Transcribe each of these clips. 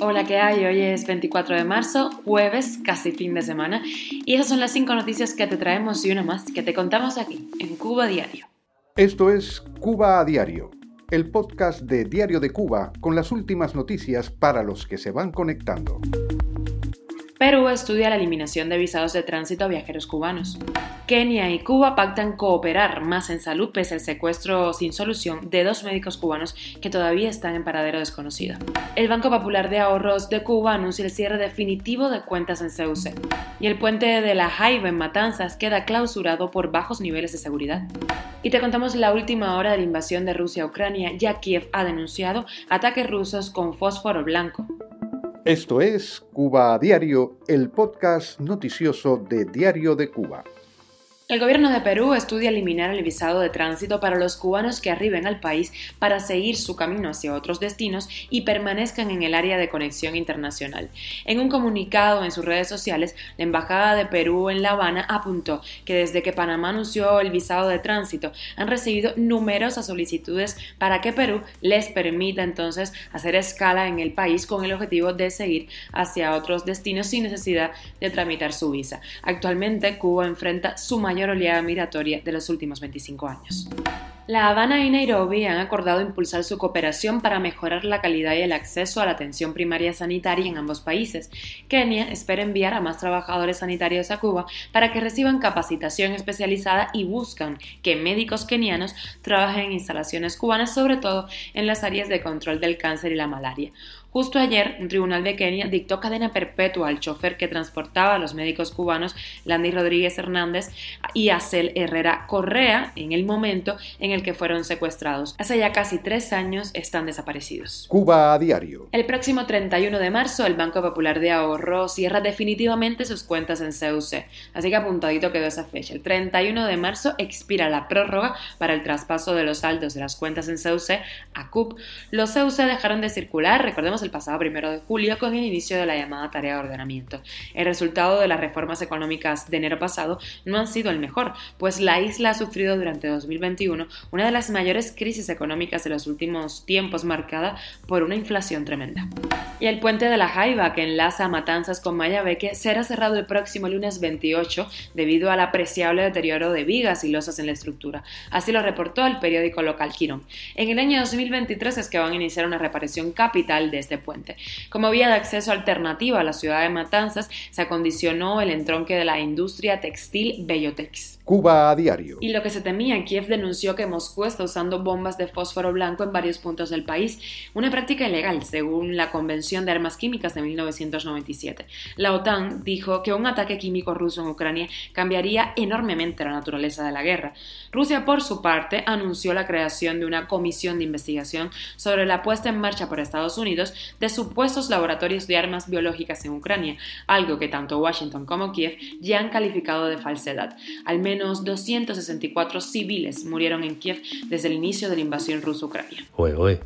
Hola, ¿qué hay? Hoy es 24 de marzo, jueves, casi fin de semana, y esas son las cinco noticias que te traemos y una más que te contamos aquí, en Cuba Diario. Esto es Cuba a Diario, el podcast de Diario de Cuba con las últimas noticias para los que se van conectando. Perú estudia la eliminación de visados de tránsito a viajeros cubanos. Kenia y Cuba pactan cooperar más en salud pese al secuestro sin solución de dos médicos cubanos que todavía están en paradero desconocido. El Banco Popular de Ahorros de Cuba anuncia el cierre definitivo de cuentas en CUC. Y el puente de la Jaiba en Matanzas queda clausurado por bajos niveles de seguridad. Y te contamos la última hora de la invasión de Rusia a Ucrania, ya Kiev ha denunciado ataques rusos con fósforo blanco. Esto es Cuba a Diario, el podcast noticioso de Diario de Cuba. El gobierno de Perú estudia eliminar el visado de tránsito para los cubanos que arriben al país para seguir su camino hacia otros destinos y permanezcan en el área de conexión internacional. En un comunicado en sus redes sociales, la Embajada de Perú en La Habana apuntó que desde que Panamá anunció el visado de tránsito han recibido numerosas solicitudes para que Perú les permita entonces hacer escala en el país con el objetivo de seguir hacia otros destinos sin necesidad de tramitar su visa. Actualmente Cuba enfrenta su mayor oleada migratoria de los últimos 25 años. La Habana y Nairobi han acordado impulsar su cooperación para mejorar la calidad y el acceso a la atención primaria sanitaria en ambos países. Kenia espera enviar a más trabajadores sanitarios a Cuba para que reciban capacitación especializada y buscan que médicos kenianos trabajen en instalaciones cubanas, sobre todo en las áreas de control del cáncer y la malaria. Justo ayer, un tribunal de Kenia dictó cadena perpetua al chofer que transportaba a los médicos cubanos Landy Rodríguez Hernández y Acel Herrera Correa en el momento en el que fueron secuestrados. Hace ya casi tres años están desaparecidos. Cuba a diario. El próximo 31 de marzo, el Banco Popular de Ahorro cierra definitivamente sus cuentas en CUC. Así que apuntadito quedó esa fecha. El 31 de marzo expira la prórroga para el traspaso de los saldos de las cuentas en CUC a CUP. Los CUC dejaron de circular, recordemos el pasado primero de julio con el inicio de la llamada tarea de ordenamiento. El resultado de las reformas económicas de enero pasado no han sido el mejor, pues la isla ha sufrido durante 2021 una de las mayores crisis económicas de los últimos tiempos marcada por una inflación tremenda. Y el puente de la Jaiba, que enlaza Matanzas con Mayabeque, será cerrado el próximo lunes 28 debido al apreciable deterioro de vigas y losas en la estructura. Así lo reportó el periódico local Quirón. En el año 2023 es que van a iniciar una reparación capital de este puente. Como vía de acceso alternativa a la ciudad de Matanzas, se acondicionó el entronque de la industria textil Bellotex. Cuba a diario. Y lo que se temía, Kiev denunció que Moscú está usando bombas de fósforo blanco en varios puntos del país, una práctica ilegal según la Convención de Armas Químicas de 1997. La OTAN dijo que un ataque químico ruso en Ucrania cambiaría enormemente la naturaleza de la guerra. Rusia, por su parte, anunció la creación de una comisión de investigación sobre la puesta en marcha por Estados Unidos de supuestos laboratorios de armas biológicas en Ucrania, algo que tanto Washington como Kiev ya han calificado de falsedad. Al menos 264 civiles murieron en Kiev desde el inicio de la invasión rusa-ucrania.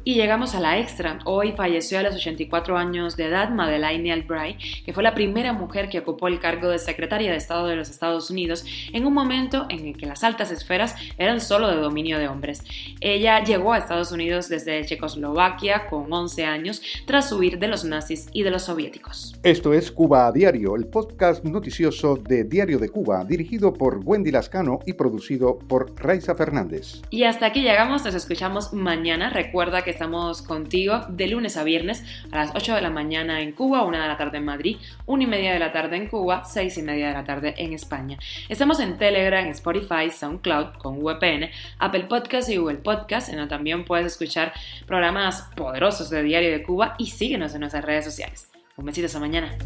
Y llegamos a la extra. Hoy falleció a los 84 años de edad Madeleine Albright, que fue la primera mujer que ocupó el cargo de secretaria de Estado de los Estados Unidos en un momento en el que las altas esferas eran solo de dominio de hombres. Ella llegó a Estados Unidos desde Checoslovaquia con 11 años tras huir de los nazis y de los soviéticos. Esto es Cuba a Diario, el podcast noticioso de Diario de Cuba, dirigido por Wendy Lascano y producido por Raiza Fernández. Y hasta aquí llegamos, nos escuchamos mañana. Recuerda que estamos contigo de lunes a viernes a las 8 de la mañana en Cuba, 1 de la tarde en Madrid, 1 y media de la tarde en Cuba, 6 y media de la tarde en España. Estamos en Telegram, Spotify, SoundCloud con VPN, Apple Podcast y Google Podcast, en donde también puedes escuchar programas poderosos de Diario de Cuba y síguenos en nuestras redes sociales. Un besito hasta mañana.